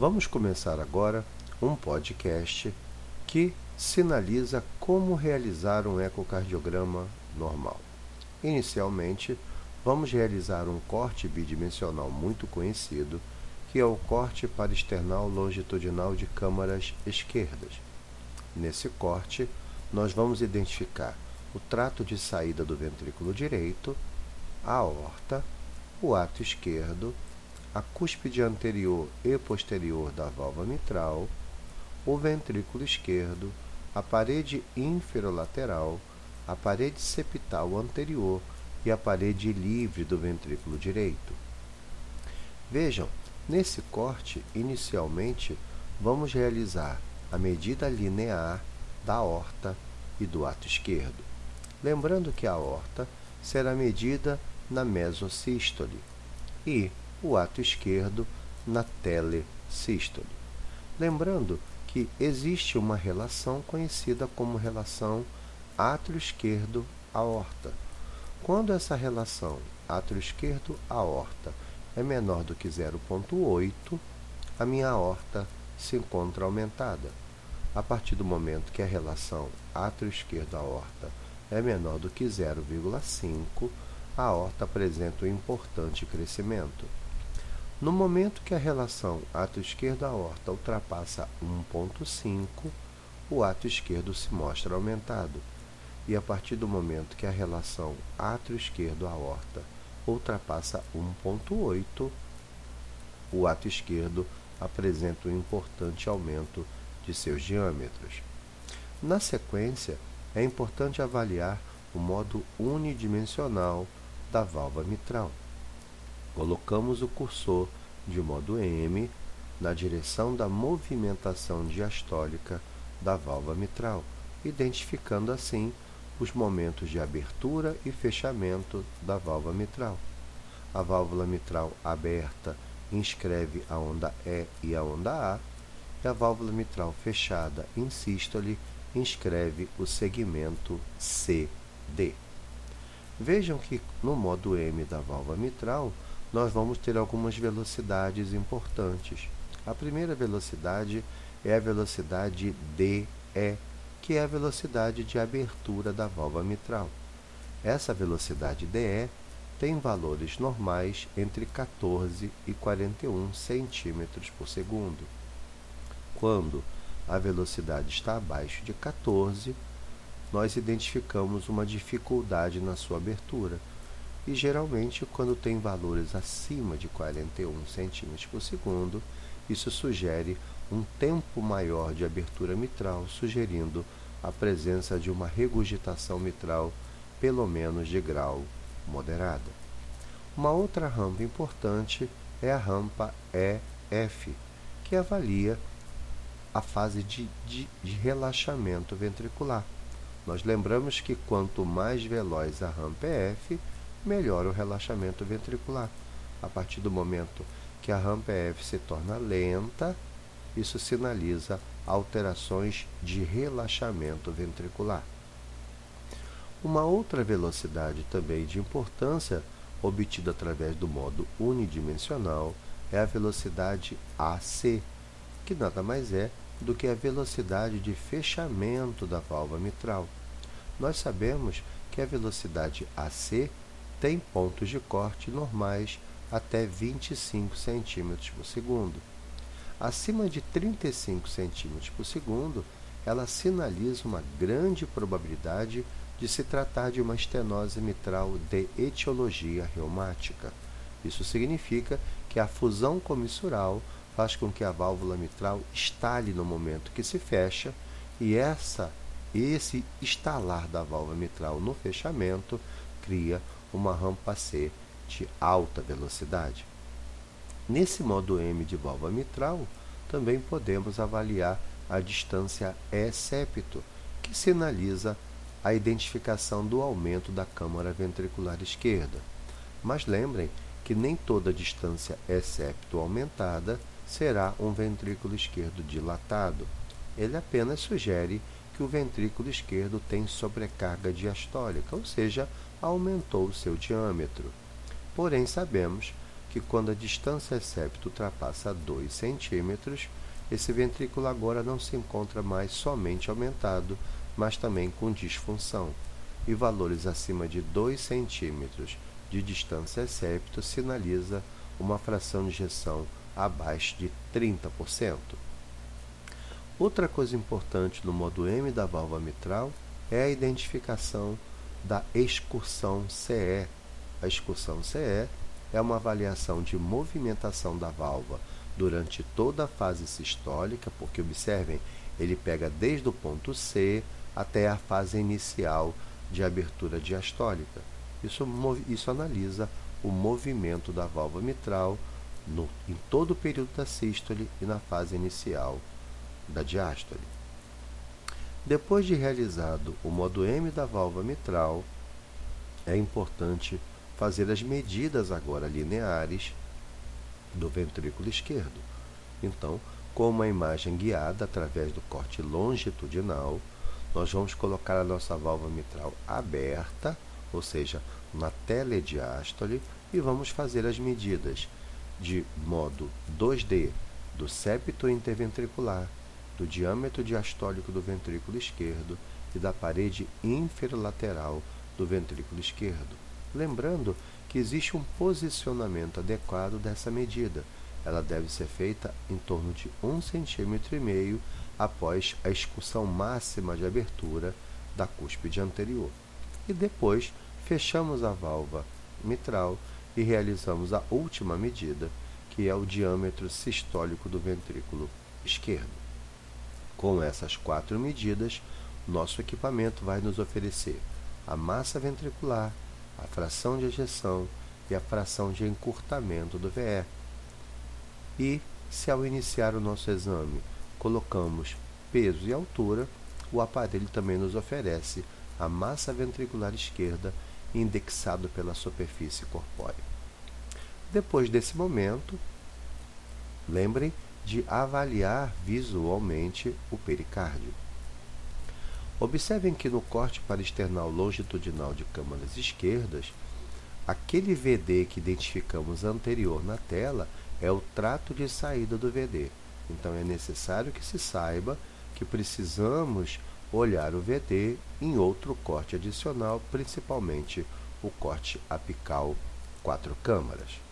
Vamos começar agora um podcast que sinaliza como realizar um ecocardiograma normal. Inicialmente, vamos realizar um corte bidimensional muito conhecido, que é o corte para external longitudinal de câmaras esquerdas. Nesse corte, nós vamos identificar o trato de saída do ventrículo direito, a aorta, o ato esquerdo, a cúspide anterior e posterior da válvula mitral, o ventrículo esquerdo, a parede inferolateral, a parede septal anterior e a parede livre do ventrículo direito. Vejam, nesse corte, inicialmente, vamos realizar a medida linear da aorta e do ato esquerdo. Lembrando que a aorta será medida na mesosístole e o ato esquerdo na telesístole. Lembrando que existe uma relação conhecida como relação átrio esquerdo aorta. Quando essa relação átrio esquerdo aorta é menor do que 0.8, a minha aorta se encontra aumentada. A partir do momento que a relação átrio esquerdo aorta é menor do que 0,5, a aorta apresenta um importante crescimento. No momento que a relação ato esquerdo-aorta ultrapassa 1.5, o ato esquerdo se mostra aumentado. E a partir do momento que a relação ato esquerdo-aorta ultrapassa 1.8, o ato esquerdo apresenta um importante aumento de seus diâmetros. Na sequência, é importante avaliar o modo unidimensional da válvula mitral colocamos o cursor de modo M na direção da movimentação diastólica da válvula mitral, identificando assim os momentos de abertura e fechamento da válvula mitral. A válvula mitral aberta inscreve a onda E e a onda A, e a válvula mitral fechada em sístole inscreve o segmento CD. Vejam que no modo M da válvula mitral, nós vamos ter algumas velocidades importantes. A primeira velocidade é a velocidade DE, que é a velocidade de abertura da válvula mitral. Essa velocidade DE tem valores normais entre 14 e 41 centímetros por segundo. Quando a velocidade está abaixo de 14, nós identificamos uma dificuldade na sua abertura e geralmente quando tem valores acima de 41 cm por segundo, isso sugere um tempo maior de abertura mitral, sugerindo a presença de uma regurgitação mitral pelo menos de grau moderada. Uma outra rampa importante é a rampa EF, que avalia a fase de, de, de relaxamento ventricular. Nós lembramos que quanto mais veloz a rampa EF, melhora o relaxamento ventricular. A partir do momento que a rampa F se torna lenta, isso sinaliza alterações de relaxamento ventricular. Uma outra velocidade também de importância, obtida através do modo unidimensional, é a velocidade AC, que nada mais é do que a velocidade de fechamento da válvula mitral. Nós sabemos que a velocidade AC tem pontos de corte normais até 25 cm por segundo. Acima de 35 cm por segundo, ela sinaliza uma grande probabilidade de se tratar de uma estenose mitral de etiologia reumática. Isso significa que a fusão comissural faz com que a válvula mitral estale no momento que se fecha e essa esse estalar da válvula mitral no fechamento cria uma rampa C de alta velocidade. Nesse modo M de válvula mitral, também podemos avaliar a distância E-septo, que sinaliza a identificação do aumento da câmara ventricular esquerda. Mas lembrem que nem toda distância E-septo aumentada será um ventrículo esquerdo dilatado. Ele apenas sugere que o ventrículo esquerdo tem sobrecarga diastólica, ou seja, aumentou o seu diâmetro. Porém, sabemos que quando a distância septo ultrapassa 2 centímetros, esse ventrículo agora não se encontra mais somente aumentado, mas também com disfunção, e valores acima de 2 centímetros de distância septo sinaliza uma fração de ejeção abaixo de 30%. Outra coisa importante no modo M da válvula mitral é a identificação da excursão CE. A excursão CE é uma avaliação de movimentação da válvula durante toda a fase sistólica, porque observem, ele pega desde o ponto C até a fase inicial de abertura diastólica. Isso, isso analisa o movimento da válvula mitral no, em todo o período da sístole e na fase inicial da diástole. Depois de realizado o modo M da válvula mitral, é importante fazer as medidas agora lineares do ventrículo esquerdo. Então, com uma imagem guiada através do corte longitudinal, nós vamos colocar a nossa válvula mitral aberta, ou seja, na telediástole, e vamos fazer as medidas de modo 2D do septo interventricular, do diâmetro diastólico do ventrículo esquerdo e da parede inferolateral do ventrículo esquerdo. Lembrando que existe um posicionamento adequado dessa medida. Ela deve ser feita em torno de 1,5 cm após a excursão máxima de abertura da cúspide anterior. E depois fechamos a válvula mitral e realizamos a última medida, que é o diâmetro sistólico do ventrículo esquerdo. Com essas quatro medidas, nosso equipamento vai nos oferecer a massa ventricular, a fração de ejeção e a fração de encurtamento do VE. E, se ao iniciar o nosso exame colocamos peso e altura, o aparelho também nos oferece a massa ventricular esquerda indexado pela superfície corpórea. Depois desse momento, lembrem de avaliar visualmente o pericárdio. Observem que no corte parasternal longitudinal de câmaras esquerdas, aquele VD que identificamos anterior na tela é o trato de saída do VD. Então é necessário que se saiba que precisamos olhar o VD em outro corte adicional, principalmente o corte apical quatro câmaras.